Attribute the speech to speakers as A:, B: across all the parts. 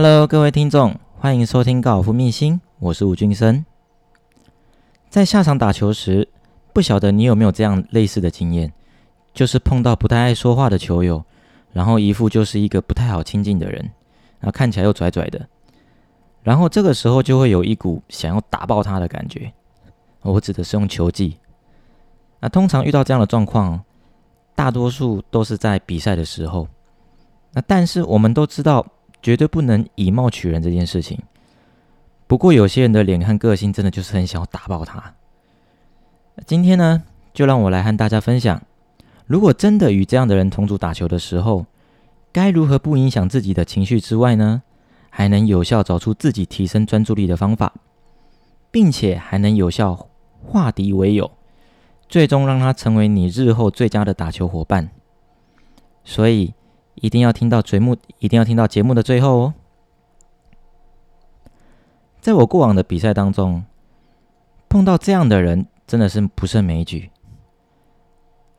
A: Hello，各位听众，欢迎收听高尔夫秘辛，我是吴俊生。在下场打球时，不晓得你有没有这样类似的经验，就是碰到不太爱说话的球友，然后一副就是一个不太好亲近的人，然后看起来又拽拽的，然后这个时候就会有一股想要打爆他的感觉。我指的是用球技。那通常遇到这样的状况，大多数都是在比赛的时候。那但是我们都知道。绝对不能以貌取人这件事情。不过有些人的脸和个性真的就是很想要打爆他。今天呢，就让我来和大家分享，如果真的与这样的人同组打球的时候，该如何不影响自己的情绪之外呢，还能有效找出自己提升专注力的方法，并且还能有效化敌为友，最终让他成为你日后最佳的打球伙伴。所以。一定要听到节目，一定要听到节目的最后哦。在我过往的比赛当中，碰到这样的人真的是不胜枚举。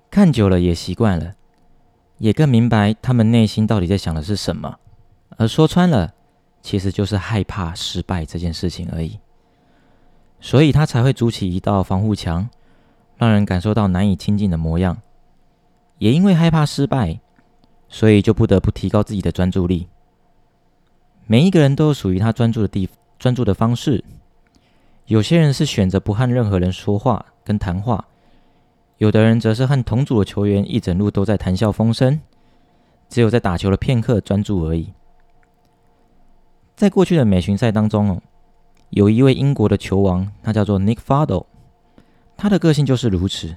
A: 看久了也习惯了，也更明白他们内心到底在想的是什么。而说穿了，其实就是害怕失败这件事情而已。所以他才会筑起一道防护墙，让人感受到难以亲近的模样。也因为害怕失败。所以就不得不提高自己的专注力。每一个人都有属于他专注的地专注的方式。有些人是选择不和任何人说话跟谈话，有的人则是和同组的球员一整路都在谈笑风生，只有在打球的片刻专注而已。在过去的美巡赛当中哦，有一位英国的球王，他叫做 Nick Faldo，他的个性就是如此。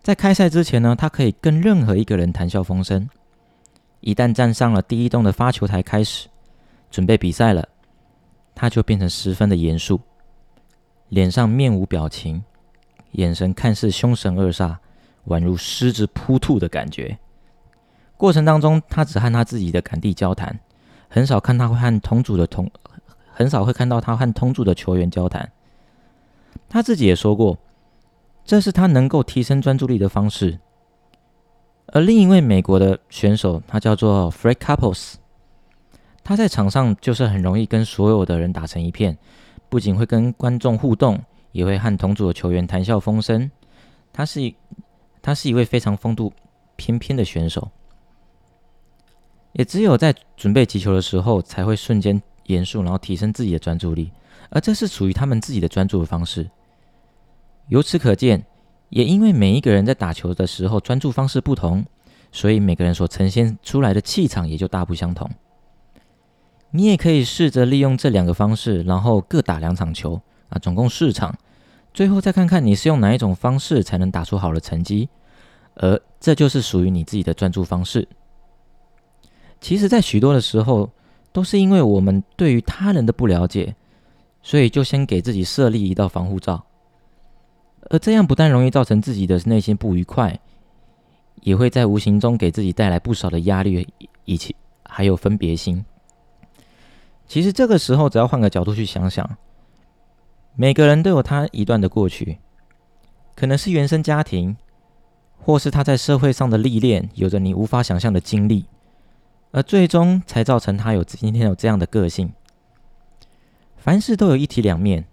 A: 在开赛之前呢，他可以跟任何一个人谈笑风生。一旦站上了第一栋的发球台，开始准备比赛了，他就变成十分的严肃，脸上面无表情，眼神看似凶神恶煞，宛如狮子扑兔的感觉。过程当中，他只和他自己的杆地交谈，很少看他会和同组的同，很少会看到他和同组的球员交谈。他自己也说过，这是他能够提升专注力的方式。而另一位美国的选手，他叫做 Fred Couples，他在场上就是很容易跟所有的人打成一片，不仅会跟观众互动，也会和同组的球员谈笑风生。他是一，他是一位非常风度翩翩的选手，也只有在准备击球的时候，才会瞬间严肃，然后提升自己的专注力。而这是属于他们自己的专注的方式。由此可见。也因为每一个人在打球的时候专注方式不同，所以每个人所呈现出来的气场也就大不相同。你也可以试着利用这两个方式，然后各打两场球啊，总共四场，最后再看看你是用哪一种方式才能打出好的成绩，而这就是属于你自己的专注方式。其实，在许多的时候，都是因为我们对于他人的不了解，所以就先给自己设立一道防护罩。而这样不但容易造成自己的内心不愉快，也会在无形中给自己带来不少的压力，以及还有分别心。其实这个时候，只要换个角度去想想，每个人都有他一段的过去，可能是原生家庭，或是他在社会上的历练，有着你无法想象的经历，而最终才造成他有今天有这样的个性。凡事都有一体两面。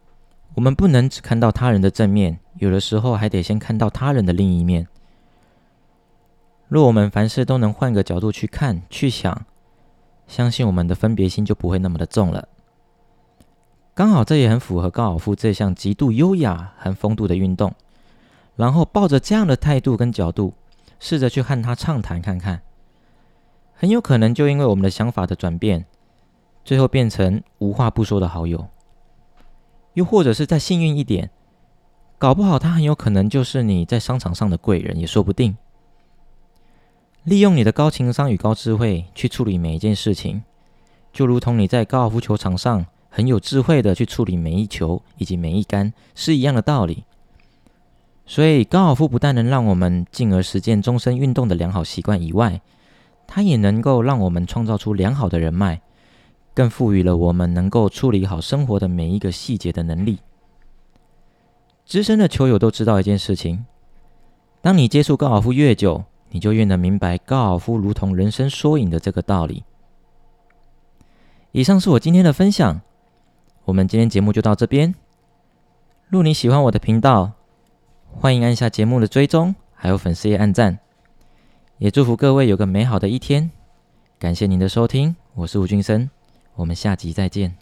A: 我们不能只看到他人的正面，有的时候还得先看到他人的另一面。若我们凡事都能换个角度去看、去想，相信我们的分别心就不会那么的重了。刚好这也很符合高尔夫这项极度优雅和风度的运动。然后抱着这样的态度跟角度，试着去和他畅谈看看，很有可能就因为我们的想法的转变，最后变成无话不说的好友。又或者是再幸运一点，搞不好他很有可能就是你在商场上的贵人，也说不定。利用你的高情商与高智慧去处理每一件事情，就如同你在高尔夫球场上很有智慧的去处理每一球以及每一杆是一样的道理。所以，高尔夫不但能让我们进而实践终身运动的良好习惯以外，它也能够让我们创造出良好的人脉。更赋予了我们能够处理好生活的每一个细节的能力。资深的球友都知道一件事情：当你接触高尔夫越久，你就越能明白高尔夫如同人生缩影的这个道理。以上是我今天的分享，我们今天节目就到这边。若你喜欢我的频道，欢迎按下节目的追踪，还有粉丝页按赞。也祝福各位有个美好的一天。感谢您的收听，我是吴俊生，我们下集再见。